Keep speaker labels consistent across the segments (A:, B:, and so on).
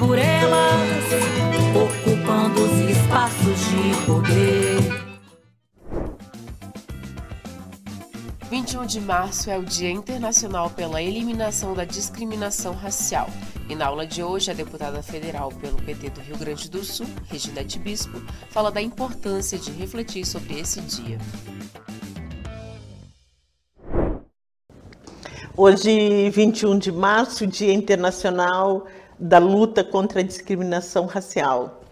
A: por elas, ocupando os espaços de poder.
B: 21 de março é o Dia Internacional pela Eliminação da Discriminação Racial. E na aula de hoje, a deputada federal pelo PT do Rio Grande do Sul, Reginete Bispo, fala da importância de refletir sobre esse dia.
C: Hoje, 21 de março, Dia Internacional da Luta contra a Discriminação Racial.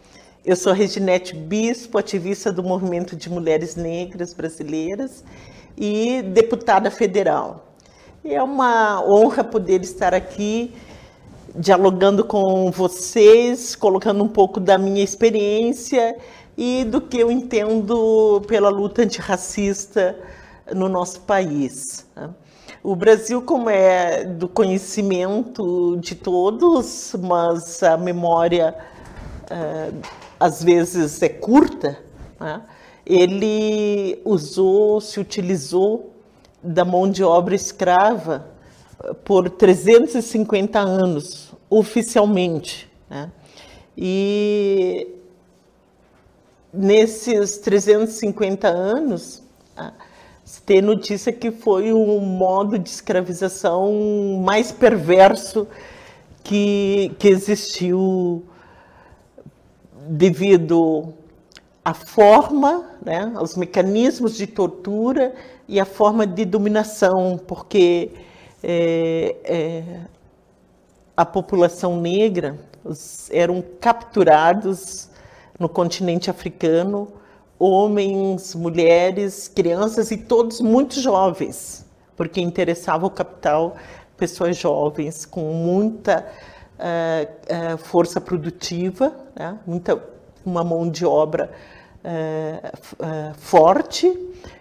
C: Eu sou Reginete Bispo, ativista do Movimento de Mulheres Negras Brasileiras e deputada federal. É uma honra poder estar aqui dialogando com vocês, colocando um pouco da minha experiência e do que eu entendo pela luta antirracista no nosso país. O Brasil, como é do conhecimento de todos, mas a memória eh, às vezes é curta, né? ele usou, se utilizou da mão de obra escrava por 350 anos, oficialmente. né? E nesses 350 anos, tem notícia que foi o modo de escravização mais perverso que, que existiu devido à forma, né, aos mecanismos de tortura e à forma de dominação, porque é, é, a população negra os- eram capturados no continente africano, homens, mulheres, crianças e todos muito jovens, porque interessava o capital pessoas jovens com muita eh, eh, força produtiva, né? muita uma mão de obra eh, forte.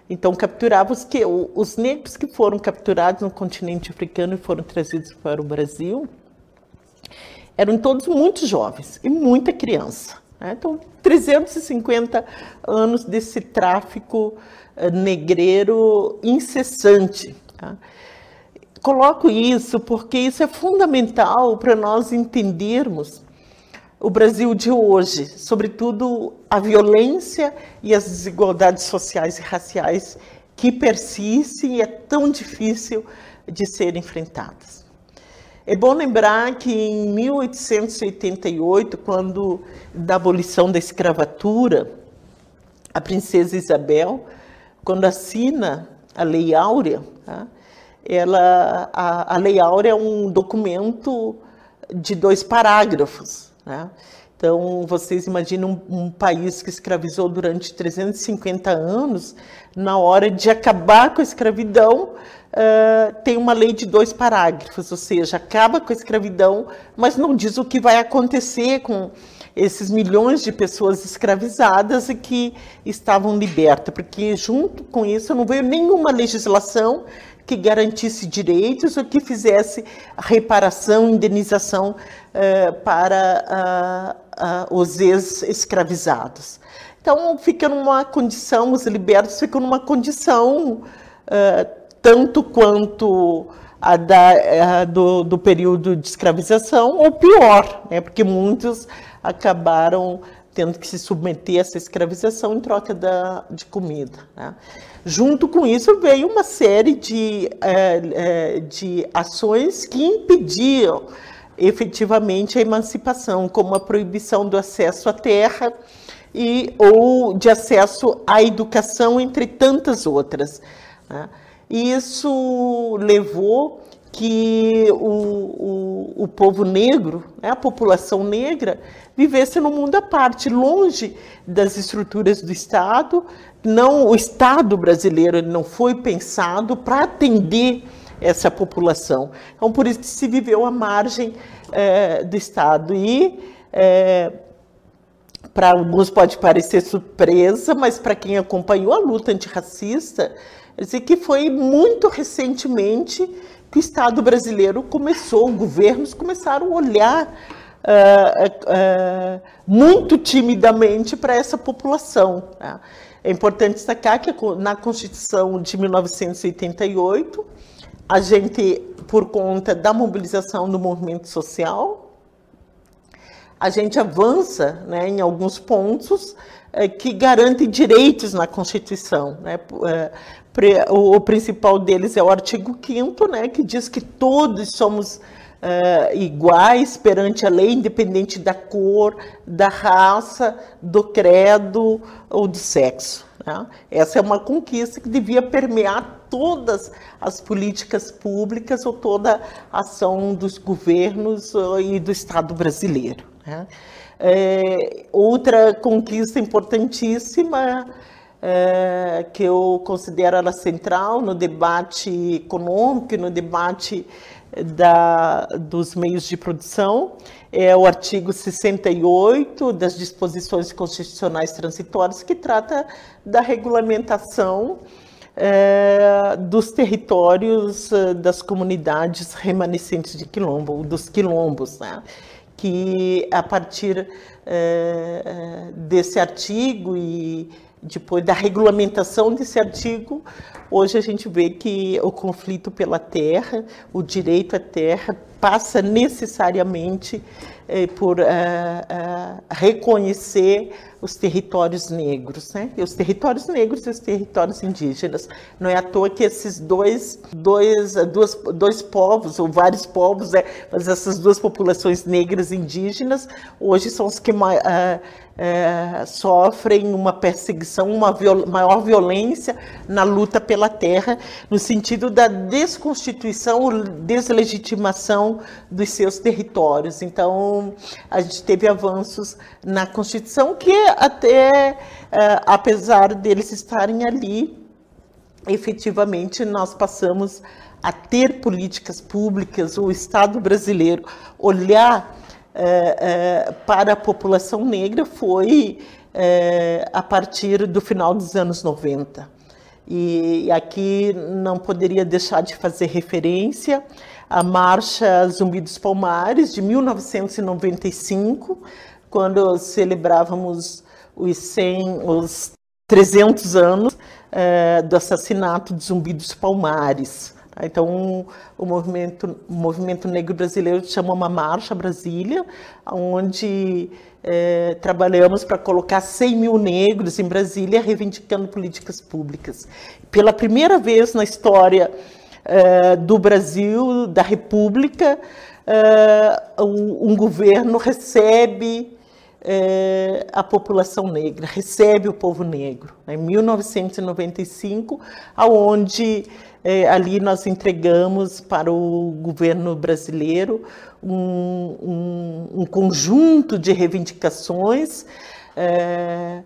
C: Então capturava os que os negros que foram capturados no continente africano e foram trazidos para o Brasil eram todos muito jovens e muita criança. Né? Então, 350 anos desse tráfico eh, negreiro incessante. tá? Coloco isso porque isso é fundamental para nós entendermos o Brasil de hoje, sobretudo a violência e as desigualdades sociais e raciais que persistem e é tão difícil de serem enfrentadas. É bom lembrar que em 1888, quando da abolição da escravatura, a princesa Isabel, quando assina a Lei Áurea, tá? ela, a, a Lei Áurea é um documento de dois parágrafos. né? Então, vocês imaginam um, um país que escravizou durante 350 anos, na hora de acabar com a escravidão, ah, tem uma lei de dois parágrafos, ou seja, acaba com a escravidão, mas não diz o que vai acontecer com esses milhões de pessoas escravizadas e que estavam libertas, porque junto com isso não veio nenhuma legislação que garantisse direitos ou que fizesse reparação, indenização eh, para ah, ah, os ex-escravizados. Então, fica numa condição, os libertos ficam numa condição ah, tanto quanto a da, a do, do período de escravização, ou pior, né? porque muitos acabaram tendo que se submeter a essa escravização em troca da, de comida. Né? Junto com isso veio uma série de, é, é, de ações que impediam efetivamente a emancipação, como a proibição do acesso à terra e ou de acesso à educação, entre tantas outras. Né? Isso levou que o, o, o povo negro, né, a população negra, vivesse num mundo à parte, longe das estruturas do Estado. Não, o Estado brasileiro não foi pensado para atender essa população. Então, por isso que se viveu à margem é, do Estado. E é, para alguns pode parecer surpresa, mas para quem acompanhou a luta antirracista, dizer que foi muito recentemente que o Estado brasileiro começou, governos começaram a olhar uh, uh, muito timidamente para essa população. Né? É importante destacar que na Constituição de 1988, a gente, por conta da mobilização do movimento social, a gente avança né, em alguns pontos é, que garantem direitos na Constituição. Né? O principal deles é o artigo 5 né, que diz que todos somos uh, iguais perante a lei, independente da cor, da raça, do credo ou do sexo. Né? Essa é uma conquista que devia permear todas as políticas públicas ou toda a ação dos governos e do Estado brasileiro. Né? É, outra conquista importantíssima é, que eu considero ela central no debate econômico no debate da, dos meios de produção, é o artigo 68 das disposições constitucionais transitórias, que trata da regulamentação é, dos territórios é, das comunidades remanescentes de quilombo, dos quilombos, né? que a partir é, desse artigo e depois da regulamentação desse artigo, hoje a gente vê que o conflito pela terra, o direito à terra, passa necessariamente eh, por uh, uh, reconhecer os territórios negros, né? E os territórios negros e os territórios indígenas. Não é à toa que esses dois, dois, duas, dois povos, ou vários povos, né? mas essas duas populações negras e indígenas, hoje são os que uh, sofrem uma perseguição, uma viol maior violência na luta pela terra, no sentido da desconstituição, deslegitimação dos seus territórios. Então, a gente teve avanços na Constituição que até, é, apesar deles estarem ali, efetivamente nós passamos a ter políticas públicas, o Estado brasileiro olhar é, é, para a população negra foi a partir do final dos anos 90. E aqui não poderia deixar de fazer referência à Marcha Zumbi dos Palmares, de 1995, quando celebrávamos os 100, os 300 anos é, do assassinato de Zumbi dos Palmares. Então, o movimento, o movimento negro brasileiro chama uma marcha Brasília, onde é, trabalhamos para colocar 100 mil negros em Brasília reivindicando políticas públicas. Pela primeira vez na história é, do Brasil, da República, é, um, um governo recebe é, a população negra, recebe o povo negro. Né? Em 1995, aonde é, ali nós entregamos para o governo brasileiro um, um, um conjunto de reivindicações é,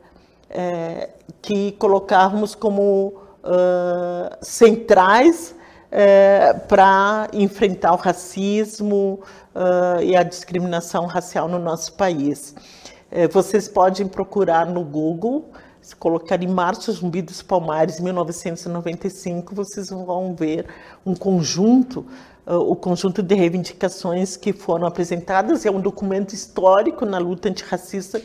C: é, que colocávamos como uh, centrais é, para enfrentar o racismo uh, e a discriminação racial no nosso país. É, vocês podem procurar no Google se colocar em Março Zumbi dos Palmares, 1995, vocês vão ver um conjunto, o conjunto de reivindicações que foram apresentadas. É um documento histórico na luta antirracista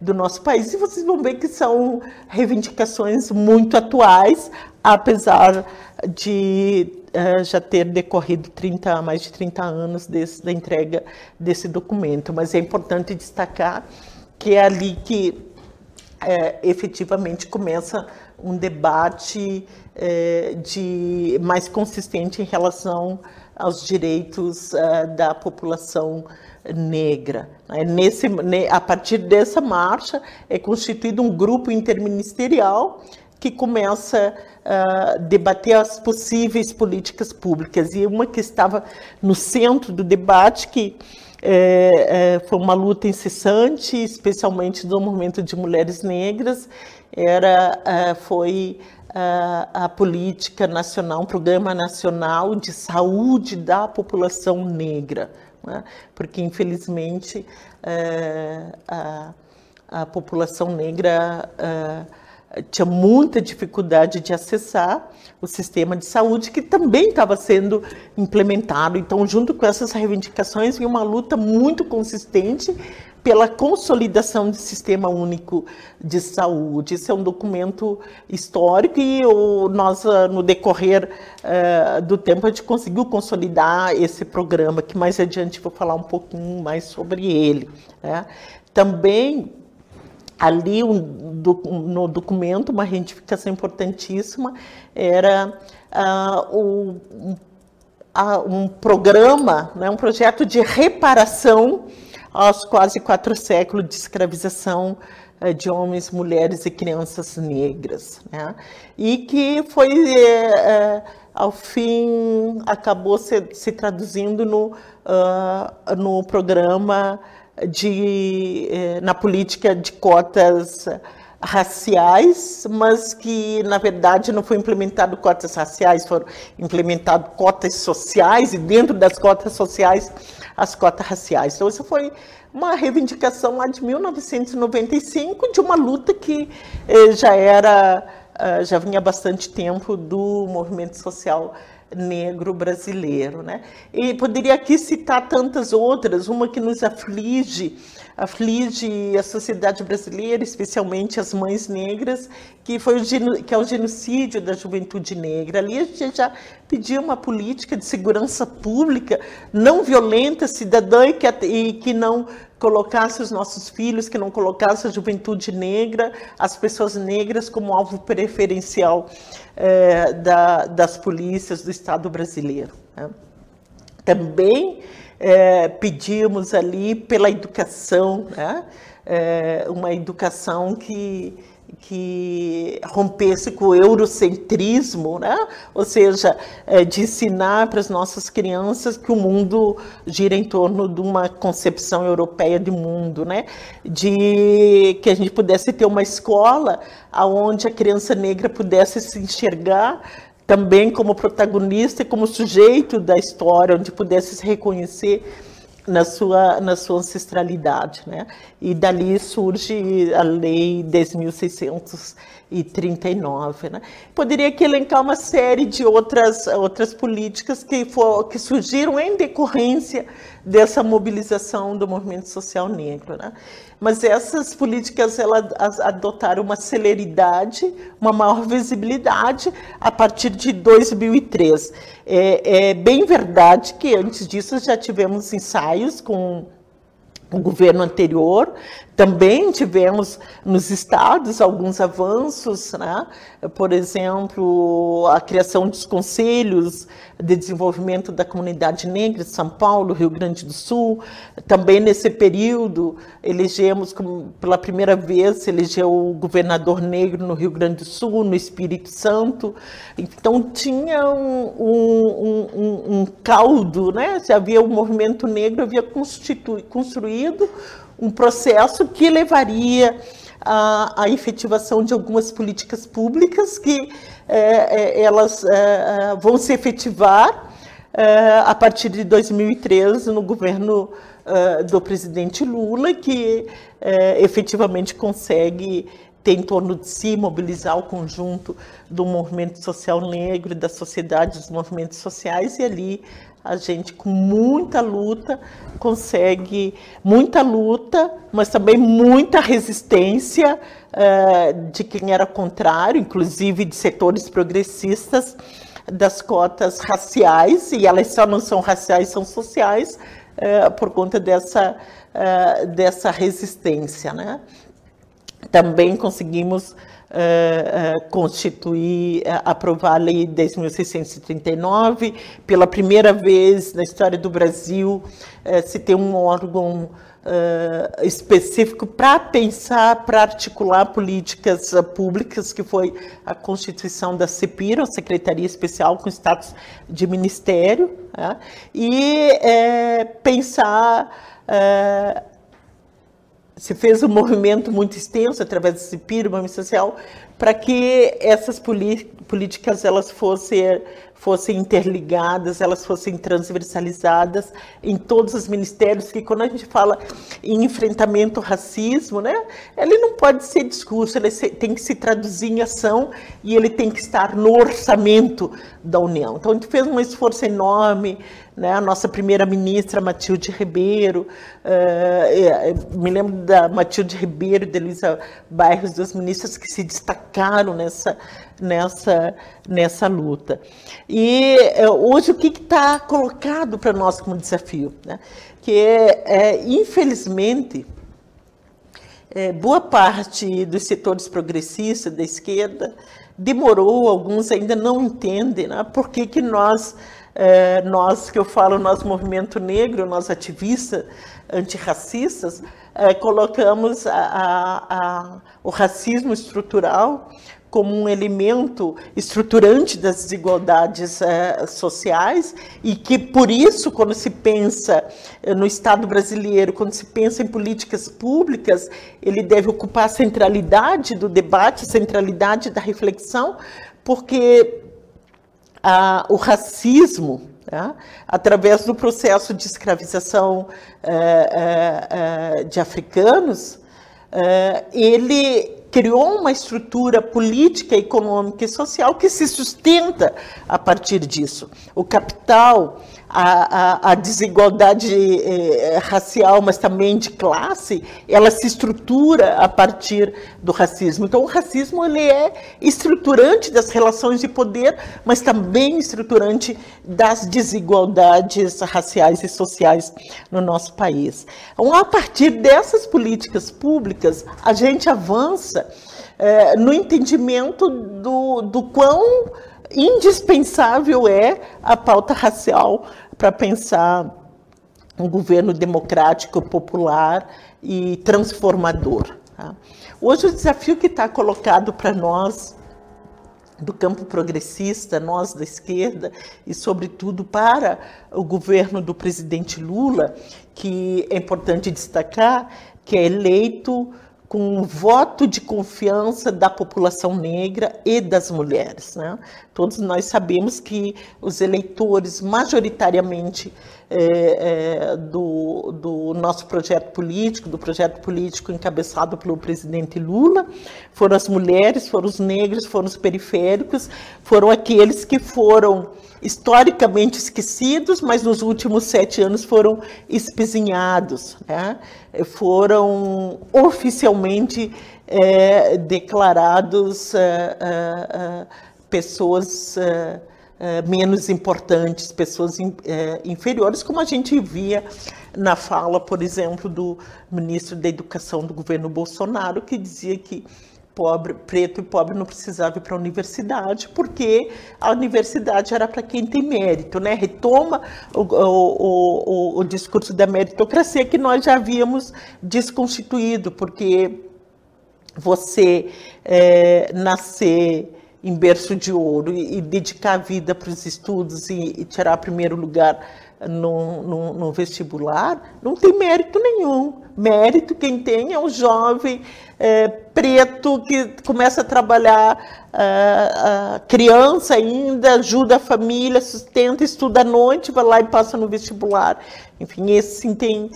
C: do nosso país e vocês vão ver que são reivindicações muito atuais, apesar de já ter decorrido 30, mais de 30 anos desse, da entrega desse documento. Mas é importante destacar que é ali que é, efetivamente começa um debate é, de mais consistente em relação aos direitos da população negra. Né? Nesse, a partir dessa marcha é constituído um grupo interministerial que começa a debater as possíveis políticas públicas. E uma que estava no centro do debate, que é, foi uma luta incessante, especialmente do movimento de mulheres negras, era, é, foi a, a política nacional, um programa nacional de saúde da população negra, né? porque infelizmente é, a, a população negra é, tinha muita dificuldade de acessar o sistema de saúde, que também estava sendo implementado. Então, junto com essas reivindicações, vinha uma luta muito consistente pela consolidação do Sistema Único de Saúde. Isso é um documento histórico e o, nós, ah, no decorrer uh, do tempo, a gente conseguiu consolidar esse programa, que mais adiante vou falar um pouquinho mais sobre ele. Né? Também ali no documento, uma retificação importantíssima era uh, o, um, uh, programa, né, um projeto de reparação aos quase quatro séculos de escravização uh, de homens, mulheres e crianças negras. Né, e que foi, eh, ao fim, acabou se, se traduzindo no, no programa de, eh, na política de cotas raciais, mas que na verdade não foi implementado cotas raciais, foram implementadas cotas sociais e dentro das cotas sociais as cotas raciais. Então isso foi uma reivindicação lá de 1995 de uma luta que eh, já era eh, já vinha há bastante tempo do movimento social negro brasileiro. Né? E poderia aqui citar tantas outras, uma que nos aflige, aflige a sociedade brasileira, especialmente as mães negras, que, foi o, que é o genocídio da juventude negra. Ali a gente já pedia uma política de segurança pública não violenta, cidadã e que, e que não colocasse os nossos filhos, que não colocasse a juventude negra, as pessoas negras como alvo preferencial é, da, das polícias do Estado brasileiro. Né? Também é, pedimos ali pela educação, né? é, uma educação que que rompesse com o eurocentrismo, né? ou seja, é, de ensinar para as nossas crianças que o mundo gira em torno de uma concepção europeia de mundo, né? de que a gente pudesse ter uma escola onde a criança negra pudesse se enxergar também como protagonista e como sujeito da história, onde pudesse se reconhecer na sua, na sua ancestralidade. Né? E dali surge a Lei 10.639. Né? Poderia aqui elencar uma série de outras, outras políticas que, for, que surgiram em decorrência dessa mobilização do movimento social negro. Né? Mas essas políticas elas adotaram uma celeridade, uma maior visibilidade a partir de 2003. É, é bem verdade que antes disso já tivemos ensaios com o governo anterior. Também tivemos nos estados alguns avanços, né? por exemplo, a criação dos conselhos de desenvolvimento da comunidade negra de São Paulo, Rio Grande do Sul. Também nesse período elegemos, pela primeira vez, elegeu o governador negro no Rio Grande do Sul, no Espírito Santo. Então tinha um, um, um, um caldo, né? Se havia o um movimento negro, havia construído um processo que levaria à, à efetivação de algumas políticas públicas que é, é, elas é, vão se efetivar a partir de 2013 no governo do presidente Lula, que efetivamente consegue ter em torno de si, mobilizar o conjunto do movimento social negro, da sociedade, dos movimentos sociais, e ali a gente, com muita luta, consegue muita luta, mas também muita resistência uh, de quem era contrário, inclusive de setores progressistas, das cotas raciais, e elas só não são raciais, são sociais, uh, por conta dessa, uh, dessa resistência. Né? Também conseguimos constituir, aprovar a Lei 10.639. Pela primeira vez na história do Brasil, se tem um órgão específico para pensar, para articular políticas públicas, que foi a constituição da CEPIR, a Secretaria Especial com status de ministério, né? e pensar. Se fez um movimento muito extenso através CIPIR, o movimento social, para que essas políticas elas fossem fossem interligadas, elas fossem transversalizadas em todos os ministérios, que quando a gente fala em enfrentamento ao racismo, né, ele não pode ser discurso, ele tem que se traduzir em ação e ele tem que estar no orçamento da União. Então a gente fez um esforço enorme, né, a nossa primeira ministra Matilde Ribeiro, uh, me lembro da Matilde Ribeiro e da Elisa Bairros, duas ministras que se destacaram nessa nessa, nessa luta. E é, hoje o que está colocado para nós como desafio? Né? Que é, é infelizmente, é, boa parte dos setores progressistas da esquerda demorou, alguns ainda não entendem né? por que, que nós, é, nós, que eu falo, nós movimento negro, nós ativistas antirracistas, é, colocamos a, a, a, o racismo estrutural como um elemento estruturante das desigualdades eh, sociais e que, por isso, quando se pensa eh, no Estado brasileiro, quando se pensa em políticas públicas, ele deve ocupar a centralidade do debate, a centralidade da reflexão, porque ah, o racismo, né, através do processo de escravização eh, de africanos, ele criou uma estrutura política, econômica e social que se sustenta a partir disso. O capital, a, a, desigualdade eh, racial, mas também de classe, ela se estrutura a partir do racismo. Então, o racismo ele é estruturante das relações de poder, mas também estruturante das desigualdades raciais e sociais no nosso país. Então, a partir dessas políticas públicas, a gente avança é, no entendimento do, do quão indispensável é a pauta racial para pensar um governo democrático, popular e transformador. Tá? Hoje, o desafio que está colocado para nós, do campo progressista, nós da esquerda, e, sobretudo, para o governo do presidente Lula, que é importante destacar que é eleito com um voto de confiança da população negra e das mulheres. Né? Todos nós sabemos que os eleitores, majoritariamente é, é, do, do, nosso projeto político, do projeto político encabeçado pelo presidente Lula, foram as mulheres, foram os negros, foram os periféricos, foram aqueles que foram historicamente esquecidos, mas nos últimos sete anos foram espezinhados, né? foram oficialmente é, declarados é, é, pessoas menos importantes, pessoas inferiores, como a gente via na fala, por exemplo, do ministro da Educação do governo Bolsonaro, que dizia que pobre, preto e pobre não precisava ir para a universidade, porque a universidade era para quem tem mérito, né? Retoma o, o, o, o discurso da meritocracia que nós já havíamos desconstituído, porque você é, nascer em berço de ouro e, e dedicar a vida para os estudos e, e tirar primeiro lugar no, no, no, vestibular, não tem mérito nenhum. Mérito quem tem é o jovem é, preto que começa a trabalhar a, a criança ainda, ajuda a família, sustenta, estuda à noite, vai lá e passa no vestibular. Enfim, esse sim tem,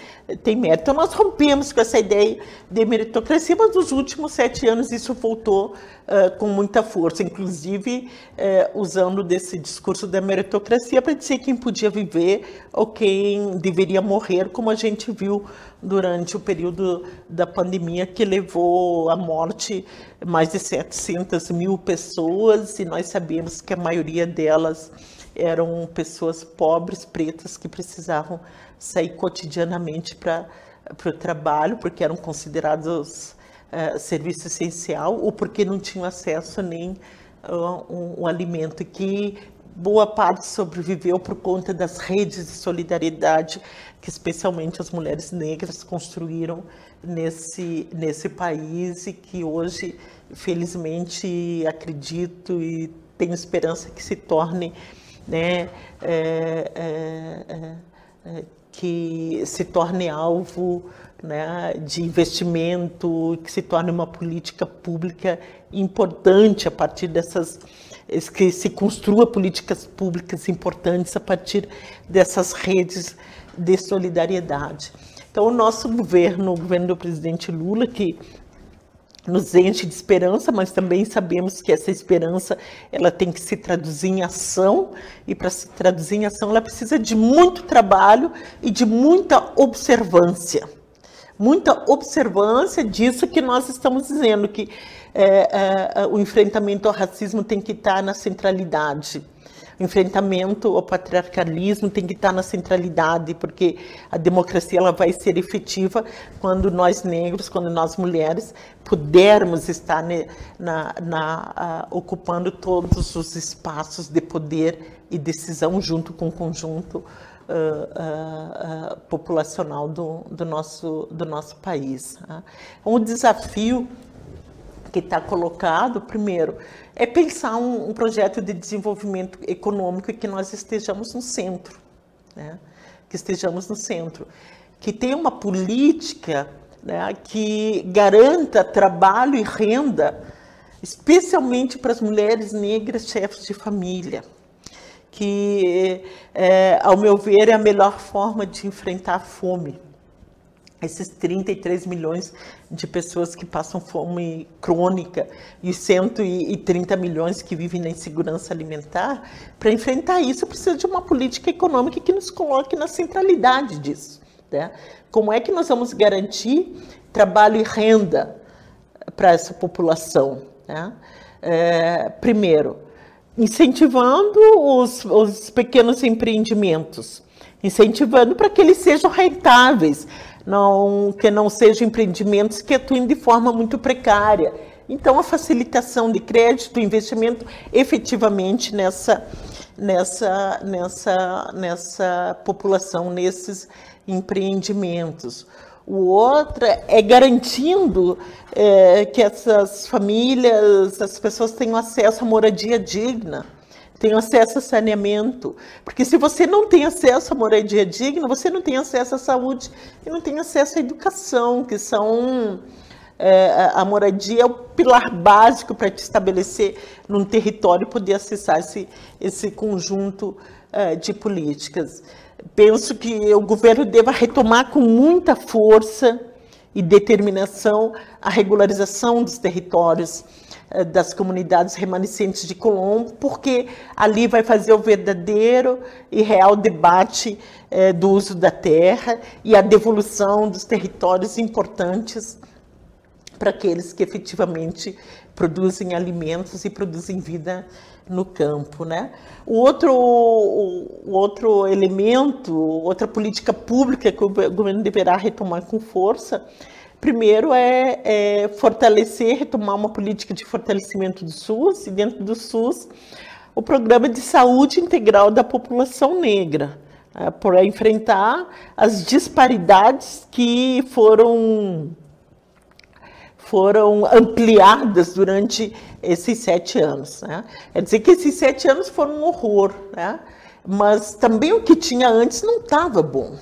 C: tem mérito. Então, nós rompemos com essa ideia de meritocracia, mas nos últimos sete anos isso voltou uh, com muita força, inclusive uh, usando desse discurso da meritocracia para dizer quem podia viver ou quem deveria morrer, como a gente viu durante o período da pandemia que levou à morte mais de 700 mil pessoas, e nós sabemos que a maioria delas eram pessoas pobres, pretas, que precisavam sair cotidianamente para o trabalho, porque eram considerados uh, serviço essencial, ou porque não tinham acesso nem uh, um, um alimento, que boa parte sobreviveu por conta das redes de solidariedade que especialmente as mulheres negras construíram nesse, nesse país e que hoje, felizmente, acredito e tenho esperança que se torne, né, é, é, é, é que se torne alvo né, de investimento, que se torne uma política pública importante a partir dessas que se construa políticas públicas importantes a partir dessas redes de solidariedade. Então, o nosso governo, o governo do presidente Lula, que nos enche de esperança, mas também sabemos que essa esperança ela tem que se traduzir em ação e para se traduzir em ação ela precisa de muito trabalho e de muita observância, muita observância disso que nós estamos dizendo que é, é, o enfrentamento ao racismo tem que estar na centralidade. O enfrentamento ao patriarcalismo tem que estar na centralidade, porque a democracia ela vai ser efetiva quando nós negros, quando nós mulheres pudermos estar na, na uh, ocupando todos os espaços de poder e decisão junto com o conjunto uh, uh, populacional do, do, nosso, do nosso país. Tá? Um desafio que está colocado, primeiro, é pensar um, um, projeto de desenvolvimento econômico que nós estejamos no centro, né? que estejamos no centro, que tenha uma política né, que garanta trabalho e renda, especialmente para as mulheres negras chefes de família, que, é, ao meu ver, é a melhor forma de enfrentar a fome esses 33 milhões de pessoas que passam fome crônica e 130 milhões que vivem na insegurança alimentar, para enfrentar isso precisa de uma política econômica que nos coloque na centralidade disso. Né? Como é que nós vamos garantir trabalho e renda para essa população? Né? É, primeiro, incentivando os, os pequenos empreendimentos, incentivando para que eles sejam rentáveis, não, que não sejam empreendimentos que atuem de forma muito precária. Então, a facilitação de crédito, investimento efetivamente nessa, nessa, nessa, nessa população, nesses empreendimentos. O outro é garantindo é, que essas famílias, as pessoas tenham acesso à moradia digna tem acesso a saneamento. Porque se você não tem acesso à moradia digna, você não tem acesso à saúde e não tem acesso à educação, que são. É, a moradia é o pilar básico para te estabelecer num território e poder acessar esse, esse conjunto é, de políticas. Penso que o governo deva retomar com muita força e determinação a regularização dos territórios eh, das comunidades remanescentes de Colombo, porque ali vai fazer o verdadeiro e real debate eh, do uso da terra e a devolução dos territórios importantes para aqueles que efetivamente produzem alimentos e produzem vida no campo, né? O outro, o outro elemento, outra política pública que o governo deverá retomar com força Primeiro é, é, fortalecer, retomar uma política de fortalecimento do SUS, e dentro do SUS, o programa de saúde integral da população negra, é, para enfrentar as disparidades que foram, foram ampliadas durante esses sete anos. Né? É dizer que esses sete anos foram um horror, né? mas também o que tinha antes não estava bom.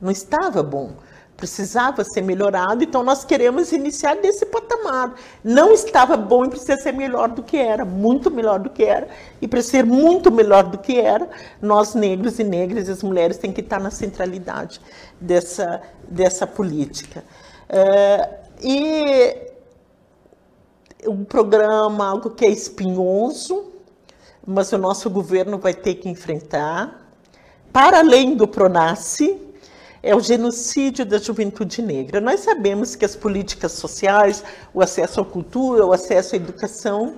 C: Não estava bom precisava ser melhorado, então nós queremos iniciar desse patamar. Não estava bom e precisa ser melhor do que era, muito melhor do que era, e para ser muito melhor do que era, nós negros e negras, as mulheres, têm que estar na centralidade dessa, dessa política. É, e um programa, algo que é espinhoso, mas o nosso governo vai ter que enfrentar, para além do PRONASSE, é o genocídio da juventude negra. Nós sabemos que as políticas sociais, o acesso à cultura, o acesso à educação,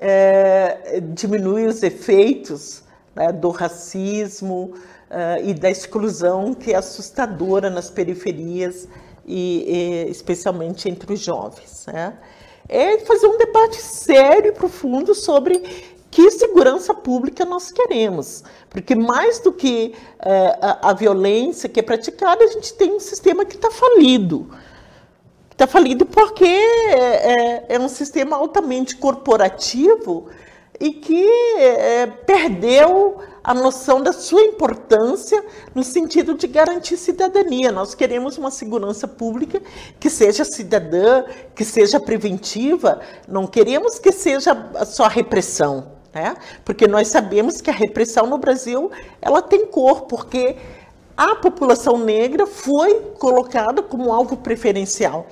C: é, diminui os efeitos né, do racismo uh, e da exclusão que é assustadora nas periferias e, e especialmente entre os jovens. Né? É fazer um debate sério e profundo sobre que segurança pública nós queremos. Porque mais do que uh, a, a violência que é praticada, a gente tem um sistema que está falido. Está falido porque é, é, é, um sistema altamente corporativo e que é, perdeu a noção da sua importância no sentido de garantir cidadania. Nós queremos uma segurança pública que seja cidadã, que seja preventiva, não queremos que seja só repressão, né? Porque nós sabemos que a repressão no Brasil ela tem cor, porque a população negra foi colocada como alvo preferencial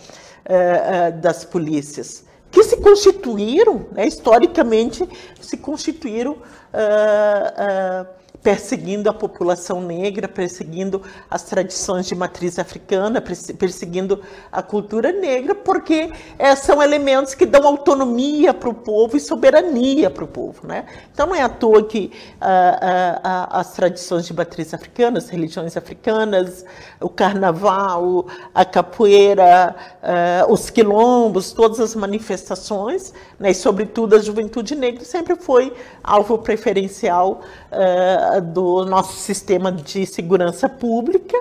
C: uh, uh, das polícias que se constituíram, né, historicamente, se constituíram uh, uh, perseguindo a população negra, perseguindo as tradições de matriz africana, perseguindo a cultura negra, porque é, são elementos que dão autonomia para o povo e soberania para o povo. Né? Então não é à toa que ah, ah, as tradições de matriz africana, as religiões africanas, o carnaval, a capoeira, ah, os quilombos, todas as manifestações, né, e sobretudo a juventude negra, sempre foi alvo preferencial do nosso sistema de segurança pública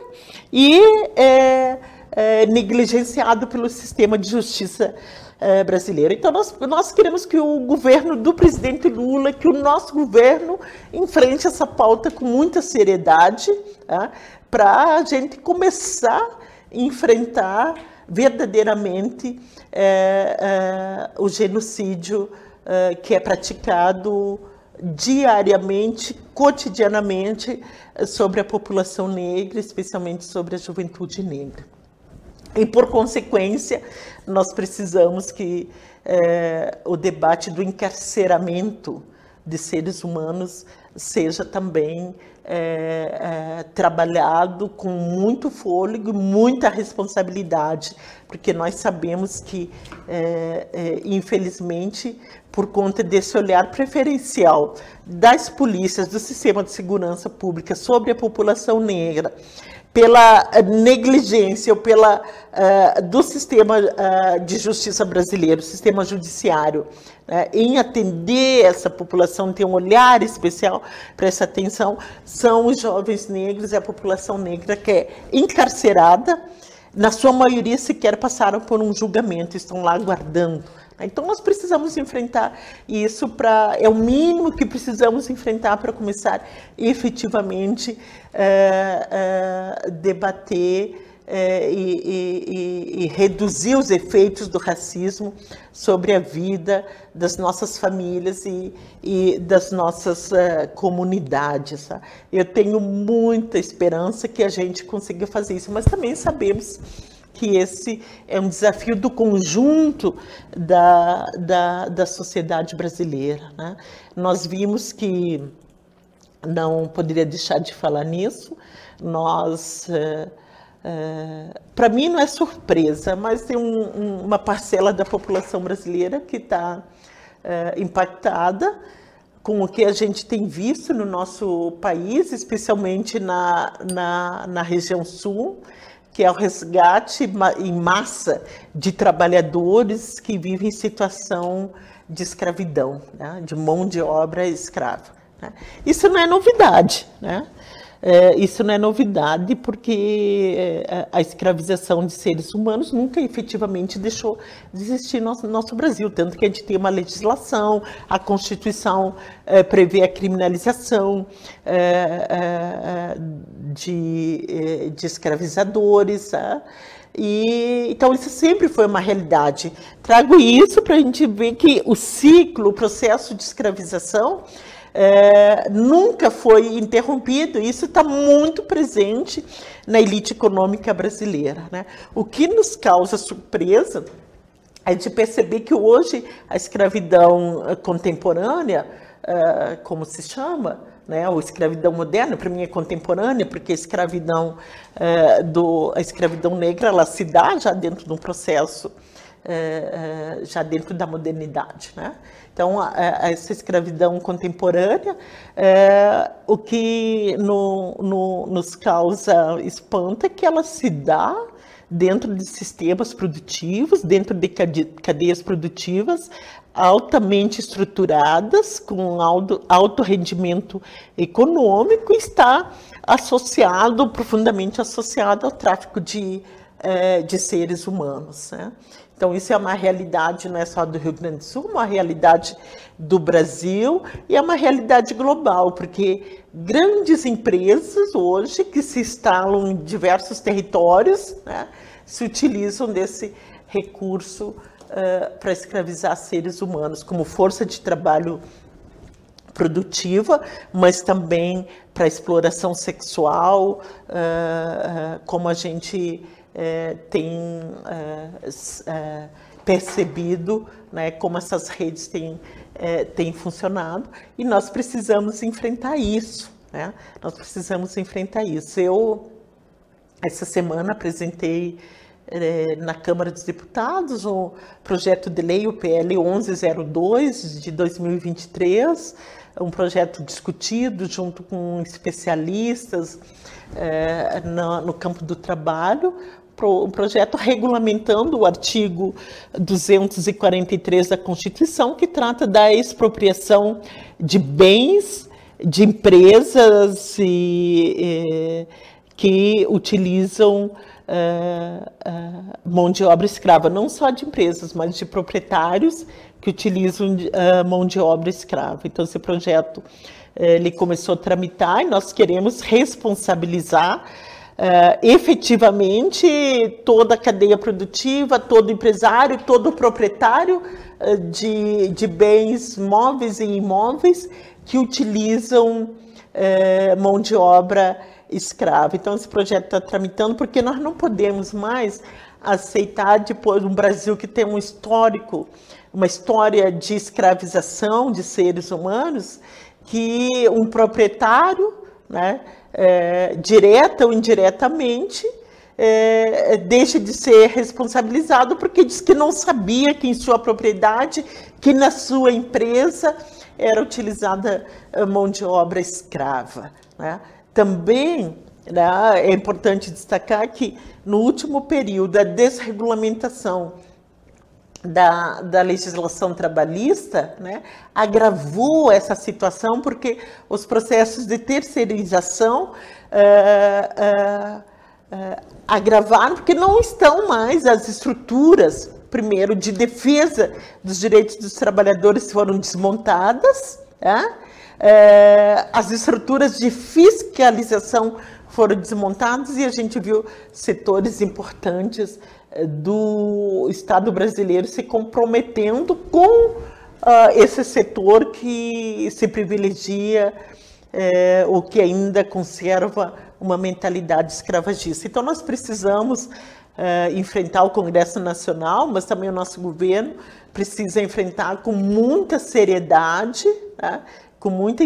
C: e é, é, negligenciado pelo sistema de justiça é, brasileiro. Então, nós, nós queremos que o governo do presidente Lula, que o nosso governo enfrente essa pauta com muita seriedade, tá? para a gente começar a enfrentar verdadeiramente é, é, o genocídio é, que é praticado diariamente, cotidianamente, sobre a população negra, especialmente sobre a juventude negra. E, por consequência, nós precisamos que é, o debate do encarceramento de seres humanos seja também é, é, trabalhado com muito fôlego, muita responsabilidade, porque nós sabemos que, é, é, infelizmente, por conta desse olhar preferencial das polícias, do sistema de segurança pública sobre a população negra, pela negligência ou pela uh, do sistema uh, de justiça brasileiro, sistema judiciário, uh, em atender essa população, ter um olhar especial para essa atenção, são os jovens negros e a população negra que é encarcerada, na sua maioria sequer passaram por um julgamento, estão lá aguardando então nós precisamos enfrentar isso para é o mínimo que precisamos enfrentar para começar efetivamente é, é, debater é, e, e, e, reduzir os efeitos do racismo sobre a vida das nossas famílias e, e das nossas comunidades. Tá? Eu tenho muita esperança que a gente consiga fazer isso, mas também sabemos que esse é um desafio do conjunto da, da, da sociedade brasileira. Né? Nós vimos que, não poderia deixar de falar nisso, nós. É, é, para mim não é surpresa, mas tem um, um, uma parcela da população brasileira que está é, impactada com o que a gente tem visto no nosso país, especialmente na, na, na região sul, que é o resgate em massa de trabalhadores que vivem em situação de escravidão, né? de mão de obra escrava. Né? Isso não é novidade, né? É, isso não é novidade porque é, a escravização de seres humanos nunca efetivamente deixou de existir no nosso, Brasil, tanto que a gente tem uma legislação, a Constituição é, prevê a criminalização é, é, de, é, de escravizadores, tá? E, então, isso sempre foi uma realidade. Trago isso para a gente ver que o ciclo, o processo de escravização, é, nunca foi interrompido. Isso está muito presente na elite econômica brasileira. Né? O que nos causa surpresa é de perceber que hoje a escravidão eh, contemporânea, é, como se chama, né, ou escravidão moderna, para mim é contemporânea, porque a escravidão, é, do, a escravidão negra ela se dá já dentro de um processo, é, é, já dentro da modernidade. Né? Então, essa escravidão contemporânea, é, o que no, no, nos causa espanto é que ela se dá dentro de sistemas produtivos, dentro de cadeias produtivas altamente estruturadas, com alto, alto rendimento econômico, está associado, profundamente associado ao tráfico de, eh, de seres humanos. Né? Então, isso é uma realidade não é só do Rio Grande do Sul, uma realidade do Brasil e é uma realidade global, porque grandes empresas hoje que se instalam em diversos territórios né, se utilizam desse recurso uh, para escravizar seres humanos como força de trabalho produtiva, mas também para exploração sexual, uh, uh, como a gente é, tem é, é, percebido né, como essas redes têm, é, têm funcionado e nós precisamos enfrentar isso. Né? Nós precisamos enfrentar isso. Eu, essa semana, apresentei é, na Câmara dos Deputados o projeto de lei, o PL 1102 de 2023, um projeto discutido junto com especialistas é, no, no campo do trabalho, um projeto regulamentando o artigo 243 da Constituição, que trata da expropriação de bens de empresas e, que utilizam uh, uh, mão de obra escrava, não só de empresas, mas de proprietários que utilizam uh, mão de obra escrava. Então, esse projeto ele começou a tramitar e nós queremos responsabilizar Uh, efetivamente toda a cadeia produtiva, todo empresário, todo proprietário uh, de, de bens móveis e imóveis que utilizam uh, mão de obra escrava. Então, esse projeto está tramitando porque nós não podemos mais aceitar, depois, um Brasil que tem um histórico, uma história de escravização de seres humanos, que um proprietário, né, é, direta ou indiretamente, é, deixa de ser responsabilizado porque diz que não sabia que em sua propriedade, que na sua empresa era utilizada mão de obra escrava. Né? Também né, é importante destacar que no último período a desregulamentação da, da legislação trabalhista né, agravou essa situação porque os processos de terceirização uh, uh, uh, agravaram porque não estão mais as estruturas primeiro de defesa dos direitos dos trabalhadores foram desmontadas né? as estruturas de fiscalização foram desmontadas e a gente viu setores importantes do Estado brasileiro se comprometendo com uh, esse setor que se privilegia é, ou que ainda conserva uma mentalidade escravagista. Então, nós precisamos é, enfrentar o Congresso Nacional, mas também o nosso governo precisa enfrentar com muita seriedade, né? com muita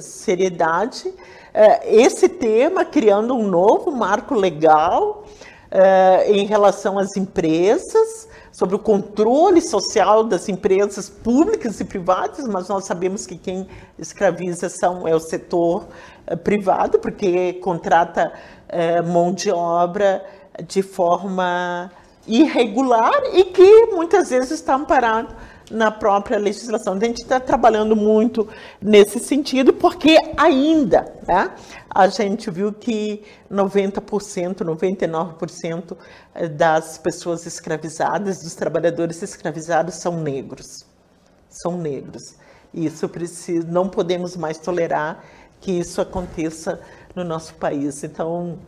C: seriedade, é, esse tema, criando um novo marco legal uh, em relação às empresas, sobre o controle social das empresas públicas e privadas, mas nós sabemos que quem escraviza são, é o setor uh, privado, porque contrata uh, mão de obra de forma irregular e que muitas vezes está amparado na própria legislação. Então, a gente está trabalhando muito nesse sentido, porque ainda né, a gente viu que 90%, 99% das pessoas escravizadas, dos trabalhadores escravizados, são negros. São negros. Isso precisa, não podemos mais tolerar que isso aconteça no nosso país. Então,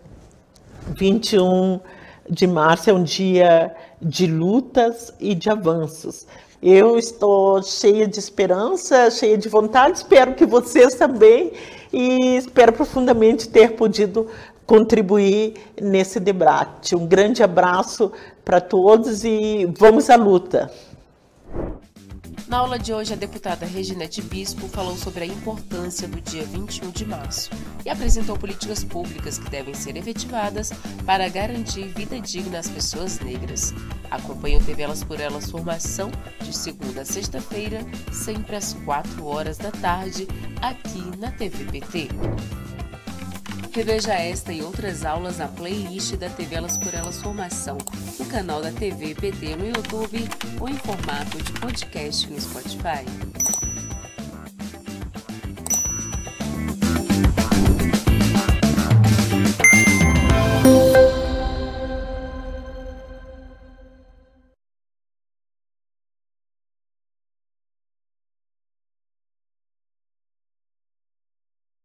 C: 21 de março é um dia de lutas e de avanços. Eu estou cheia de esperança, cheia de vontade, espero que vocês também, e espero profundamente ter podido contribuir nesse debate. Um grande abraço para todos e vamos à luta.
B: Na aula de hoje, a deputada Reginete Bispo falou sobre a importância do dia 21 de março e apresentou políticas públicas que devem ser efetivadas para garantir vida digna às pessoas negras. Acompanhe o TV Elas por Elas Formação de segunda a sexta-feira, sempre às 4 horas da tarde, aqui na TVPT. Reveja esta e outras aulas na playlist da TV Elas por Elas Formação, no canal da TV PT no YouTube ou em formato de podcast no Spotify.